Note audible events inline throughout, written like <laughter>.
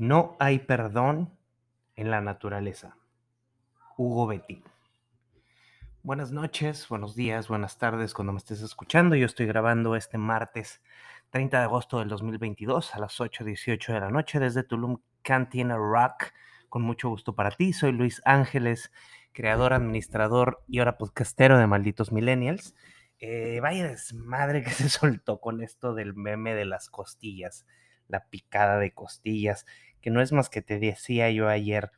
No hay perdón en la naturaleza. Hugo Betty. Buenas noches, buenos días, buenas tardes cuando me estés escuchando. Yo estoy grabando este martes 30 de agosto del 2022 a las 8.18 de la noche desde Tulum Cantina Rock. Con mucho gusto para ti. Soy Luis Ángeles, creador, administrador y ahora podcastero de Malditos Millennials. Eh, vaya desmadre que <laughs> se soltó con esto del meme de las costillas, la picada de costillas, que no es más que te decía yo ayer.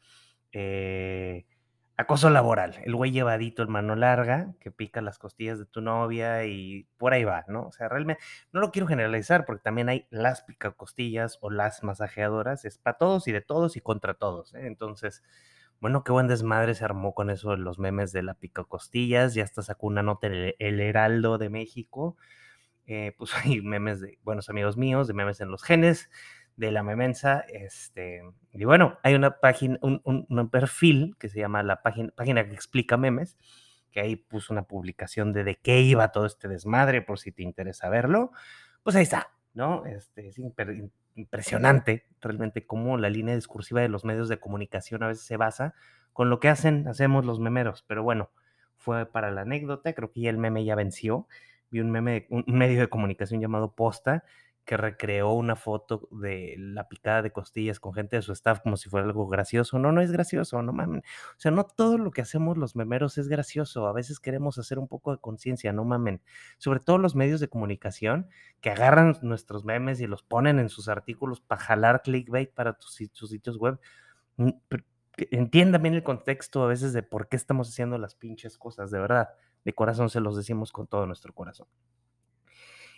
Eh, acoso laboral, el güey llevadito en mano larga, que pica las costillas de tu novia y por ahí va, ¿no? O sea, realmente no lo quiero generalizar porque también hay las picacostillas o las masajeadoras, es para todos y de todos y contra todos, ¿eh? Entonces, bueno, qué buen desmadre se armó con eso de los memes de la picacostillas, ya hasta sacó una nota el, el Heraldo de México, eh, pues <laughs> hay memes de buenos amigos míos, de memes en los genes, de la memensa. Este, y bueno, hay una página, un, un, perfil que se llama la página, página que explica memes, que ahí puso una publicación de de qué iba todo este desmadre, por si te interesa verlo. Pues ahí está, ¿no? Este, es impresionante realmente cómo la línea discursiva de los medios de comunicación a veces se basa con lo que hacen, hacemos los memeros. Pero bueno, fue para la anécdota, creo que ya el meme ya venció. Vi un meme, un medio de comunicación llamado Posta, que recreó una foto de la picada de costillas con gente de su staff como si fuera algo gracioso. No, no es gracioso, no mamen. O sea, no todo lo que hacemos los memeros es gracioso. A veces queremos hacer un poco de conciencia, no mamen. Sobre todo los medios de comunicación que agarran nuestros memes y los ponen en sus artículos para jalar clickbait para tus, sus sitios web. Mm, entiendan bien el contexto a veces de por qué estamos haciendo las pinches cosas, de verdad. De corazón se los decimos con todo nuestro corazón.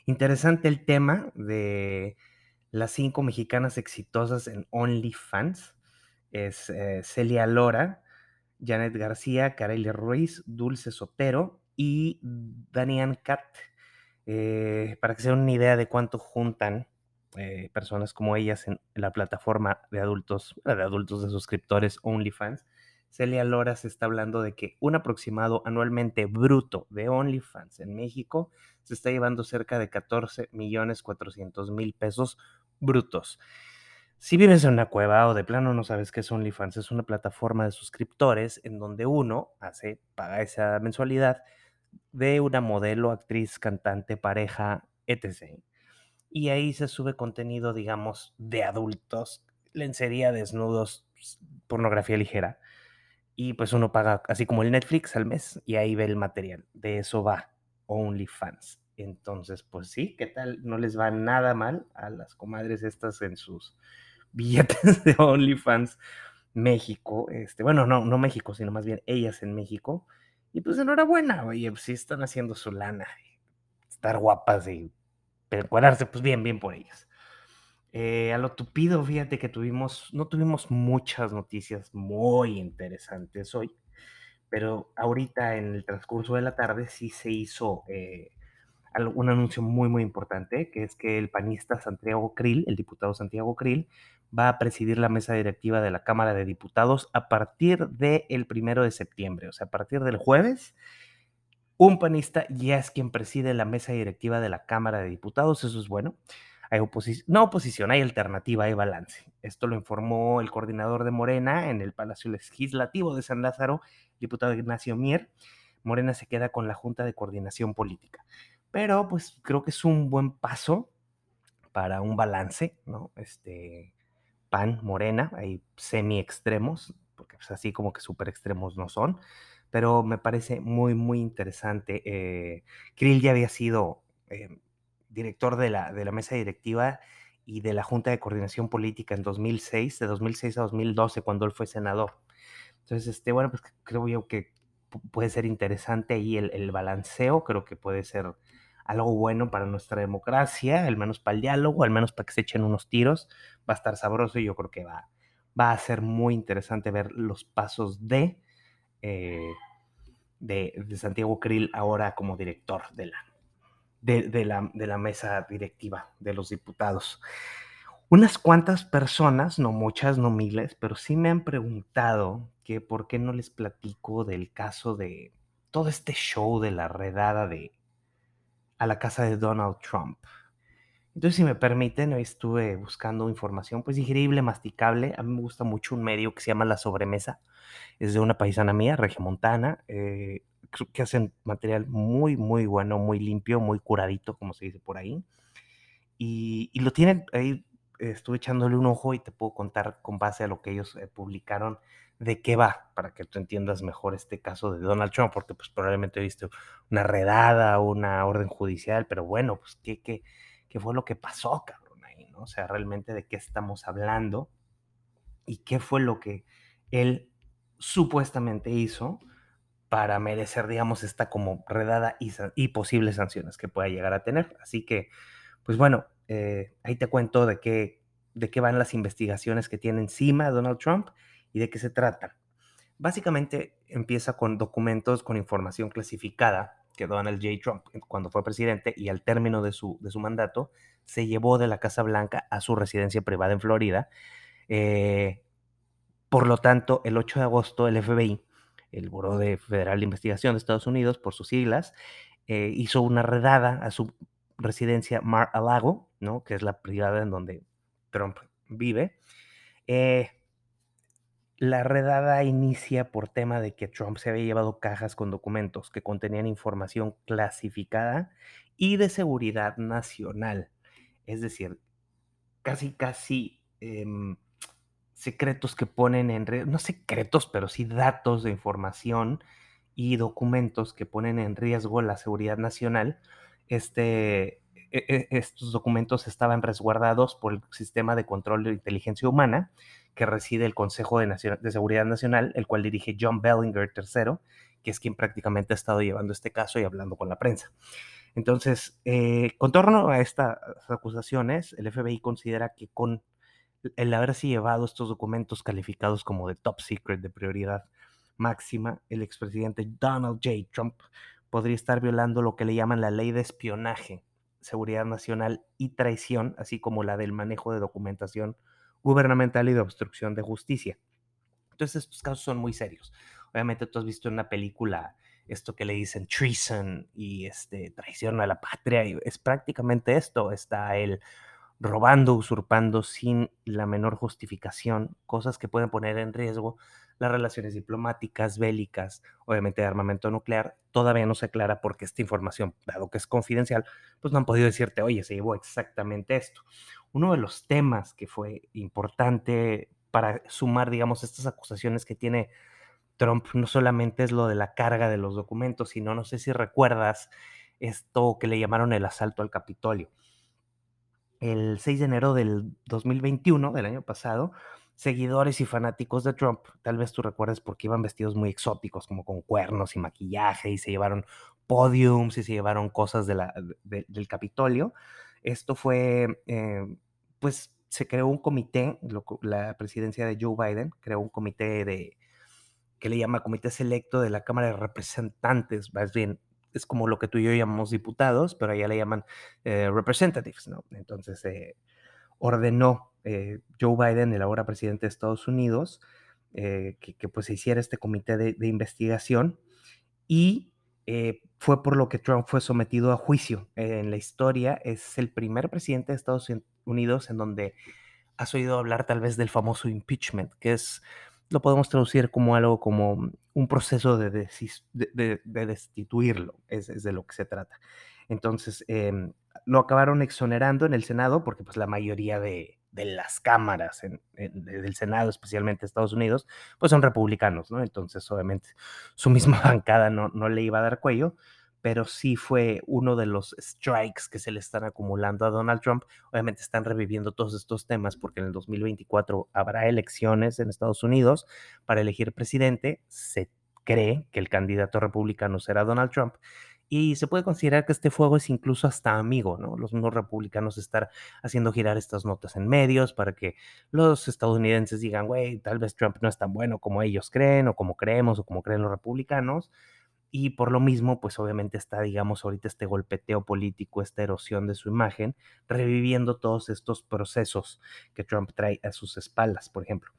Interesante el tema de las cinco mexicanas exitosas en OnlyFans. Es eh, Celia Lora, Janet García, Kareli Ruiz, Dulce Sotero y Danian Cat. Eh, para que se den una idea de cuánto juntan eh, personas como ellas en la plataforma de adultos, de adultos de suscriptores OnlyFans, Celia Lora se está hablando de que un aproximado anualmente bruto de OnlyFans en México se está llevando cerca de 14 millones 400 mil pesos brutos. Si vives en una cueva o de plano no sabes qué es OnlyFans, es una plataforma de suscriptores en donde uno hace, paga esa mensualidad de una modelo, actriz, cantante, pareja, etc. Y ahí se sube contenido, digamos, de adultos, lencería, desnudos, pornografía ligera y pues uno paga así como el Netflix al mes y ahí ve el material. De eso va OnlyFans. Entonces, pues sí, ¿qué tal? No les va nada mal a las comadres estas en sus <laughs> billetes de OnlyFans México. Este, bueno, no, no México, sino más bien ellas en México. Y pues enhorabuena, oye, pues sí están haciendo su lana. Estar guapas y percuararse, pues bien, bien por ellas. Eh, a lo tupido, fíjate que tuvimos, no tuvimos muchas noticias muy interesantes hoy, pero ahorita en el transcurso de la tarde sí se hizo eh, un anuncio muy, muy importante, que es que el panista Santiago Krill, el diputado Santiago Krill, va a presidir la mesa directiva de la Cámara de Diputados a partir del primero de septiembre, o sea, a partir del jueves. Un panista ya es quien preside la mesa directiva de la Cámara de Diputados, eso es bueno. Hay oposición, no oposición, hay alternativa, hay balance. Esto lo informó el coordinador de Morena en el Palacio Legislativo de San Lázaro, diputado Ignacio Mier. Morena se queda con la Junta de Coordinación Política. Pero pues creo que es un buen paso para un balance, ¿no? Este, PAN, Morena, hay semi extremos, porque pues, así como que super extremos no son, pero me parece muy, muy interesante. Eh, Krill ya había sido eh, director de la, de la mesa directiva y de la Junta de Coordinación Política en 2006, de 2006 a 2012, cuando él fue senador. Entonces, este, bueno, pues creo yo que puede ser interesante ahí el, balanceo, creo que puede ser algo bueno para nuestra democracia, al menos para el diálogo, al menos para que se echen unos tiros, va a estar sabroso y yo creo que va, va a ser muy interesante ver los pasos de, eh, de, de Santiago Krill ahora como director de la, de, la, mesa directiva de los diputados. Unas cuantas personas, no muchas, no miles, pero sí me han preguntado que por qué no les platico del caso de todo este show de la redada de a la casa de Donald Trump. Entonces, si me permiten, hoy estuve buscando información, pues digerible, masticable. A mí me gusta mucho un medio que se llama La Sobremesa. Es de una paisana mía, regiomontana, eh, que hacen material muy, muy bueno, muy limpio, muy curadito, como se dice por ahí. Y, lo tienen ahí, estuve echándole un ojo y te puedo contar con base a lo que ellos eh, publicaron de qué va, para que tú entiendas mejor este caso de Donald Trump, porque pues probablemente viste una redada, una orden judicial, pero bueno, pues qué, qué, qué fue lo que pasó, cabrón, ahí, ¿no? O sea, realmente de qué estamos hablando y qué fue lo que él supuestamente hizo para merecer, digamos, esta como redada y, posibles sanciones que pueda llegar a tener. Así que, pues bueno, eh, ahí te cuento de qué, de qué van las investigaciones que tiene encima Donald Trump y de qué se trata. Básicamente empieza con documentos con información clasificada que Donald J. Trump, cuando fue presidente y al término de su, de su mandato, se llevó de la Casa Blanca a su residencia privada en Florida. Eh, por lo tanto, el 8 de agosto, el FBI, el Buró de Federal de Investigación de Estados Unidos, por sus siglas, eh, hizo una redada a su residencia Mar-a-Lago, ¿no? que es la privada en donde Trump vive. Eh, la redada inicia por tema de que Trump se había llevado cajas con documentos que contenían información clasificada y de seguridad nacional. Es decir, casi, casi em, secretos que ponen en red, no secretos, pero sí datos de información y documentos que ponen en riesgo la seguridad nacional. Este, e, e, estos documentos estaban resguardados por el sistema de control de inteligencia humana que reside el Consejo de, de, Seguridad Nacional, el cual dirige John Bellinger III, que es quien prácticamente ha estado llevando este caso y hablando con la prensa. Entonces, eh, con torno a estas acusaciones, el FBI considera que con el haberse llevado estos documentos calificados como de top secret, de prioridad máxima, el expresidente Donald J. Trump podría estar violando lo que le llaman la ley de espionaje, seguridad nacional y traición, así como la del manejo de documentación gubernamental y de obstrucción de justicia. Entonces estos casos son muy serios. Obviamente tú has visto en una película esto que le dicen treason y este, traición a la patria, y es prácticamente esto, está él robando, usurpando sin la menor justificación, cosas que pueden poner en riesgo las relaciones diplomáticas, bélicas, obviamente de armamento nuclear, todavía no se aclara porque esta información, dado que es confidencial, pues no han podido decirte, oye, se llevó exactamente esto. Uno de los temas que fue importante para sumar, digamos, estas acusaciones que tiene Trump no solamente es lo de la carga de los documentos, sino no sé si recuerdas esto que le llamaron el asalto al Capitolio. El 6 de enero del 2021, del año pasado, seguidores y fanáticos de Trump, tal vez tú recuerdes porque iban vestidos muy exóticos, como con cuernos y maquillaje, y se llevaron podiums y se llevaron cosas de la, del Capitolio. Esto fue, eh, pues se creó un comité, la presidencia de Joe Biden creó un comité de, que le llama Comité Selecto de la Cámara de Representantes, más bien es como lo que tú y yo llamamos diputados, pero allá le llaman eh, representatives, ¿no? Entonces eh, ordenó eh, Joe Biden, el ahora presidente de Estados Unidos, que, pues se hiciera este comité de, de investigación y fue por lo que Trump fue sometido a juicio. en la historia es el primer presidente de Estados Unidos en donde has oído hablar tal vez del famoso impeachment, que es lo podemos traducir como algo como un proceso de, de, destituirlo, es, de lo que se trata. Entonces, em, lo acabaron exonerando en el Senado porque pues la mayoría de, las cámaras del Senado, especialmente Estados Unidos, pues son republicanos, ¿no? Entonces, obviamente, su misma <laughs> bancada no, no le iba a dar cuello, pero sí fue uno de los strikes que se le están acumulando a Donald Trump. Obviamente están reviviendo todos estos temas porque en el 2024 habrá elecciones en Estados Unidos para elegir presidente. Se cree que el candidato republicano será Donald Trump. Y se puede considerar que este fuego es incluso hasta amigo, ¿no? Los mismos republicanos están haciendo girar estas notas en medios para que los estadounidenses digan, güey, tal vez Trump no es tan bueno como ellos creen o como creemos o como creen los republicanos y por lo mismo, pues obviamente está, digamos, ahorita este golpeteo político, esta erosión de su imagen, reviviendo todos estos procesos que Trump trae a sus espaldas, por ejemplo.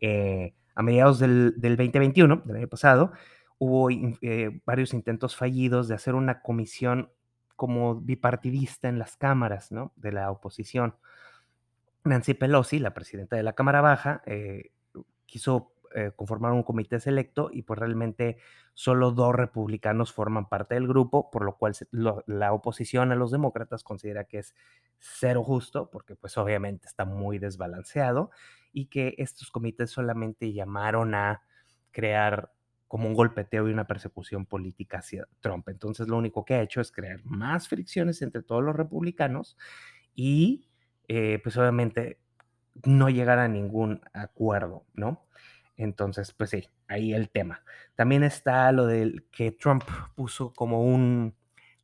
Eh, a mediados del, 2021, del año pasado, hubo eh, varios intentos fallidos de hacer una comisión como bipartidista en las cámaras ¿no? de la oposición. Nancy Pelosi, la presidenta de la Cámara Baja, eh, quiso eh, conformar un comité selecto y pues realmente solo dos republicanos forman parte del grupo, por lo cual la oposición a los demócratas considera que es cero justo, porque pues obviamente está muy desbalanceado y que estos comités solamente llamaron a crear como un golpeteo y una persecución política hacia Trump. Entonces lo único que ha hecho es crear más fricciones entre todos los republicanos y eh, pues obviamente no llegar a ningún acuerdo, ¿no? Entonces, pues sí, ahí el tema. También está lo del que Trump puso como un,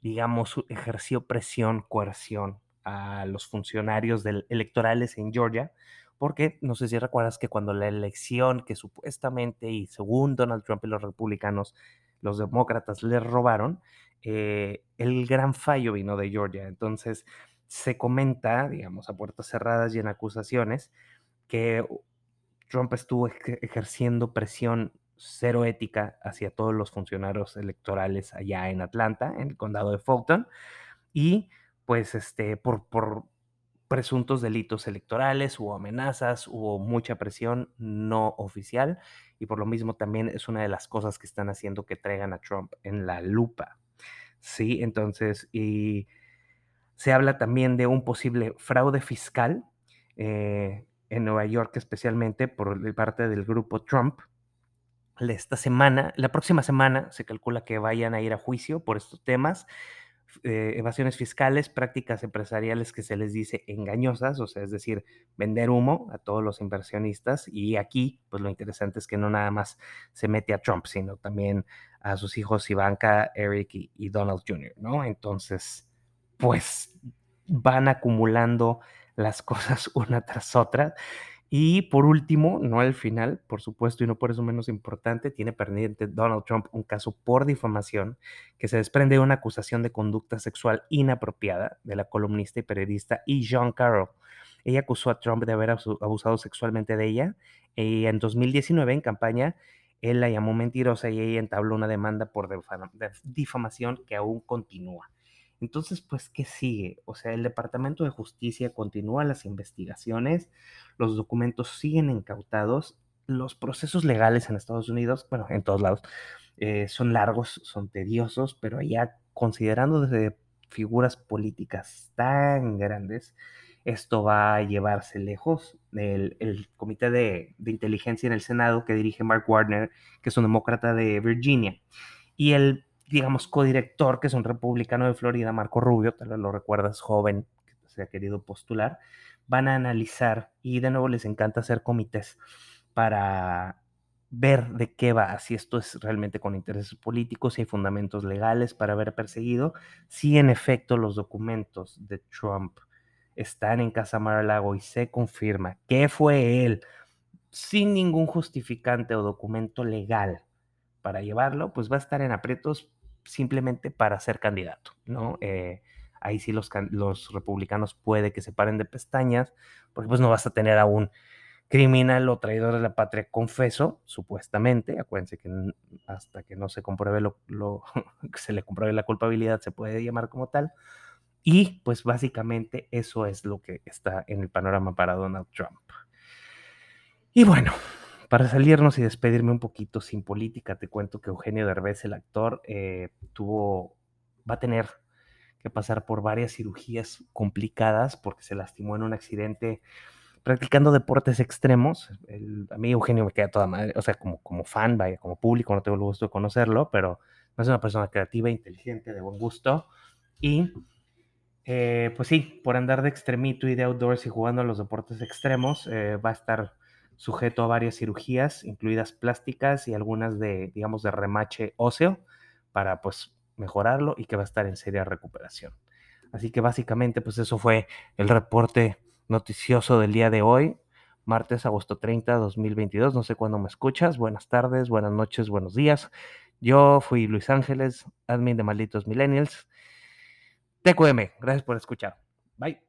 digamos, ejerció presión, coerción a los funcionarios electorales en Georgia porque no sé si recuerdas que cuando la elección que supuestamente y según Donald Trump y los republicanos, los demócratas les robaron, eh, el gran fallo vino de Georgia. Entonces se comenta, digamos, a puertas cerradas y en acusaciones, que Trump estuvo ejerciendo presión cero ética hacia todos los funcionarios electorales allá en Atlanta, en el condado de Fulton, y pues este, por, por presuntos delitos electorales, hubo amenazas, hubo mucha presión no oficial y por lo mismo también es una de las cosas que están haciendo que traigan a Trump en la lupa. Sí, entonces, y se habla también de un posible fraude fiscal eh, en Nueva York, especialmente por parte del grupo Trump. Esta semana, la próxima semana, se calcula que vayan a ir a juicio por estos temas. Eh, evasiones fiscales, prácticas empresariales que se les dice engañosas, o sea, es decir, vender humo a todos los inversionistas. Y aquí, pues lo interesante es que no nada más se mete a Trump, sino también a sus hijos Ivanka, Eric y, y Donald Jr., ¿no? Entonces, pues van acumulando las cosas <laughs> una tras otra y por último, no al final, por supuesto, y no por eso menos importante, tiene pendiente Donald Trump un caso por difamación que se desprende de una acusación de conducta sexual inapropiada de la columnista y periodista E. Jean Carroll. Ella acusó a Trump de haber abusado sexualmente de ella y en 2019, en campaña, él la llamó mentirosa y ella entabló una demanda por difamación que aún continúa. Entonces, pues, ¿qué sigue? O sea, el Departamento de Justicia continúa las investigaciones, los documentos siguen incautados, los procesos legales en Estados Unidos, bueno, en todos lados, eh, son largos, son tediosos, pero ya considerando desde figuras políticas tan grandes, esto va a llevarse lejos. El, el Comité de, de, Inteligencia en el Senado que dirige Mark Warner, que es un demócrata de Virginia, y el digamos, codirector, que es un republicano de Florida, Marco Rubio, tal vez lo recuerdas, joven, que se ha querido postular, van a analizar y de nuevo les encanta hacer comités para ver de qué va, si esto es realmente con intereses políticos, si hay fundamentos legales para haber perseguido, si en efecto los documentos de Trump están en Casa Mar-a-Lago y se confirma que fue él sin ningún justificante o documento legal para llevarlo, pues va a estar en aprietos simplemente para ser candidato, ¿no? Eh, ahí sí los, republicanos puede que se paren de pestañas, porque pues no vas a tener a un criminal o traidor de la patria confeso, supuestamente, acuérdense que hasta que no se compruebe lo, lo <laughs> se le compruebe la culpabilidad se puede llamar como tal, y pues básicamente eso es lo que está en el panorama para Donald Trump. Y bueno, para salirnos y despedirme un poquito sin política, te cuento que Eugenio Derbez, el actor, eh, tuvo, va a tener que pasar por varias cirugías complicadas porque se lastimó en un accidente practicando deportes extremos. a mí Eugenio me queda toda madre, o sea, como, como fan, vaya, como público, no tengo el gusto de conocerlo, pero es una persona creativa, inteligente, de buen gusto. Y eh, pues sí, por andar de extremito y de outdoors y jugando a los deportes extremos, eh, va a estar sujeto a varias cirugías, incluidas plásticas y algunas de, digamos, de remache óseo para pues mejorarlo y que va a estar en seria recuperación. Así que básicamente pues eso fue el reporte noticioso del día de hoy, martes, agosto 30, 2022. No sé cuándo me escuchas. Buenas tardes, buenas noches, buenos días. Yo fui Luis Ángeles, admin de Malditos Millennials. TQM, gracias por escuchar. Bye.